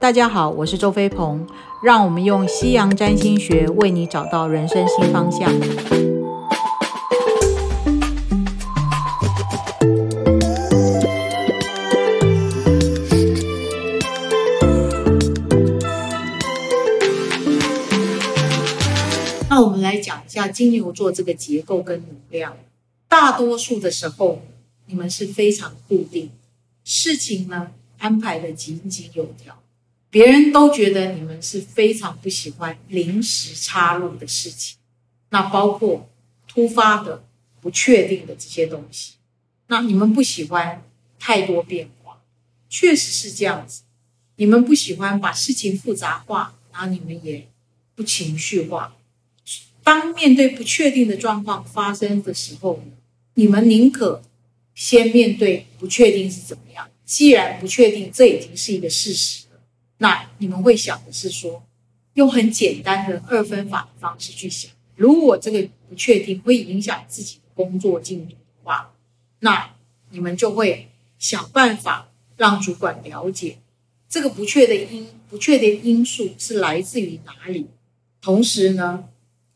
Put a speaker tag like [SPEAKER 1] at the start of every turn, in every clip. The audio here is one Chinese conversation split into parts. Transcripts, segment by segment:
[SPEAKER 1] 大家好，我是周飞鹏，让我们用西洋占星学为你找到人生新方向。那我们来讲一下金牛座这个结构跟能量。大多数的时候，你们是非常固定，事情呢安排的井井有条，别人都觉得你们是非常不喜欢临时插入的事情。那包括突发的、不确定的这些东西，那你们不喜欢太多变化，确实是这样子。你们不喜欢把事情复杂化，然后你们也不情绪化。当面对不确定的状况发生的时候，你们宁可先面对不确定是怎么样。既然不确定，这已经是一个事实，那你们会想的是说，用很简单的二分法的方式去想。如果这个不确定会影响自己的工作进度的话，那你们就会想办法让主管了解这个不确的因不确定因素是来自于哪里。同时呢。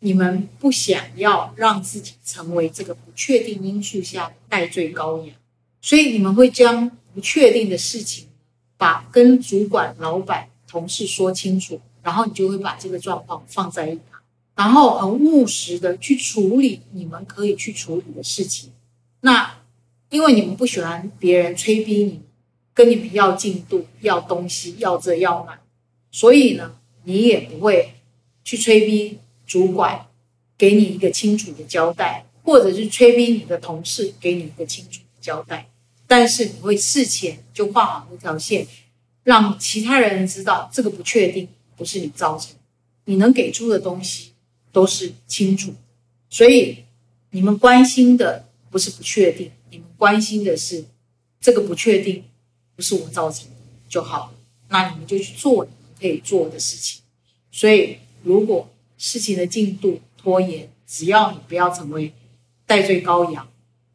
[SPEAKER 1] 你们不想要让自己成为这个不确定因素下的代罪羔羊，所以你们会将不确定的事情，把跟主管、老板、同事说清楚，然后你就会把这个状况放在一旁，然后很务实的去处理你们可以去处理的事情。那因为你们不喜欢别人催逼你，跟你们要进度、要东西、要这要那，所以呢，你也不会去催逼。主管给你一个清楚的交代，或者是催逼你的同事给你一个清楚的交代，但是你会事前就画好那条线，让其他人知道这个不确定不是你造成，你能给出的东西都是清楚，所以你们关心的不是不确定，你们关心的是这个不确定不是我造成的就好了，那你们就去做你们可以做的事情，所以如果。事情的进度拖延，只要你不要成为代罪羔羊，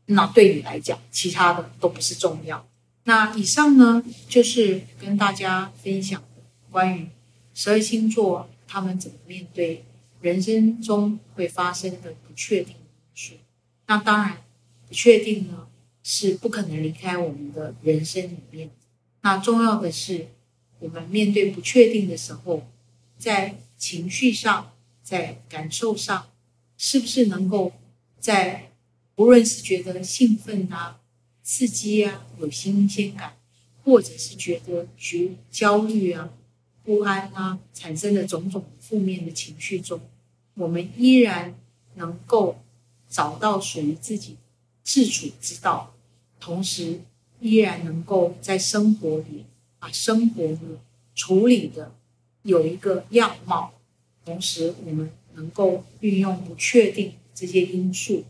[SPEAKER 1] 那对你来讲，其他的都不是重要。那以上呢，就是跟大家分享关于十二星座他们怎么面对人生中会发生的不确定因素。那当然，不确定呢是不可能离开我们的人生里面。那重要的是，我们面对不确定的时候，在情绪上。在感受上，是不是能够在无论是觉得兴奋啊、刺激啊、有新鲜感，或者是觉得觉焦虑啊、不安啊，产生的种种负面的情绪中，我们依然能够找到属于自己自处之道，同时依然能够在生活里把生活呢处理的有一个样貌。同时，我们能够运用不确定这些因素、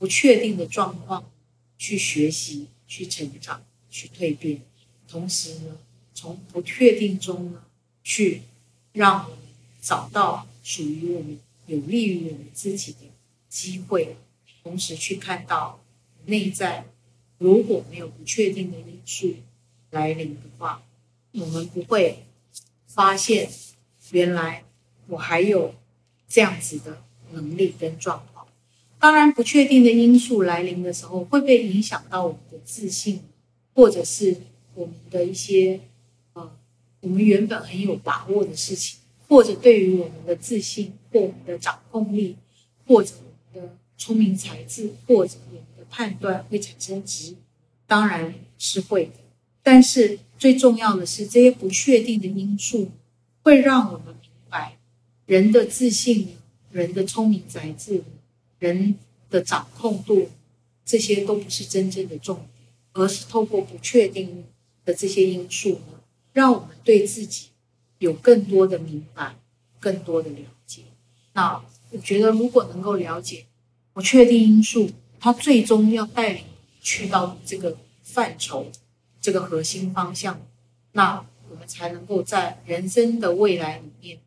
[SPEAKER 1] 不确定的状况去学习、去成长、去蜕变。同时呢，从不确定中呢，去让我们找到属于我们、有利于我们自己的机会。同时，去看到内在如果没有不确定的因素来临的话，我们不会发现原来。我还有这样子的能力跟状况，当然不确定的因素来临的时候，会不会影响到我们的自信，或者是我们的一些呃，我们原本很有把握的事情，或者对于我们的自信或我们的掌控力，或者我们的聪明才智，或者我们的判断会产生质疑，当然是会的。但是最重要的是，这些不确定的因素会让我们明白。人的自信、人的聪明才智、人的掌控度，这些都不是真正的重点，而是透过不确定的这些因素呢，让我们对自己有更多的明白、更多的了解。那我觉得，如果能够了解不确定因素，它最终要带领去到这个范畴、这个核心方向，那我们才能够在人生的未来里面。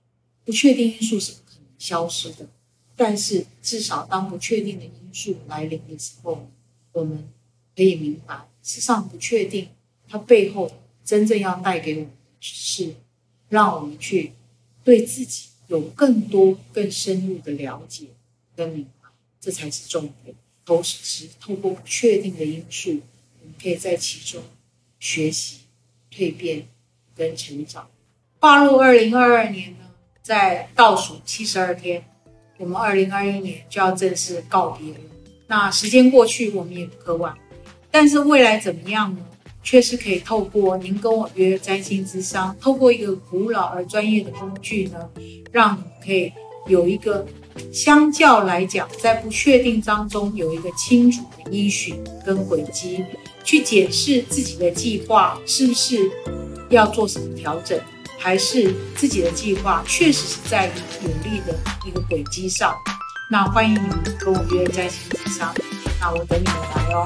[SPEAKER 1] 不确定因素是不可能消失的，但是至少当不确定的因素来临的时候，我们可以明白，事实上不确定它背后真正要带给我们的是让我们去对自己有更多、更深入的了解跟明白，这才是重点。同时，透过不确定的因素，我们可以在其中学习、蜕变跟成长。跨入二零二二年呢，在倒数七十二天，我们二零二一年就要正式告别了。那时间过去，我们也不可挽回。但是未来怎么样呢？确实可以透过您跟我约占星之商，透过一个古老而专业的工具呢，让你可以有一个相较来讲，在不确定当中有一个清楚的依循跟轨迹，去检视自己的计划是不是要做什么调整，还是自己的计划确实是在努力的一个轨迹上。那欢迎你们跟我约在星之商，那我等你们来哦。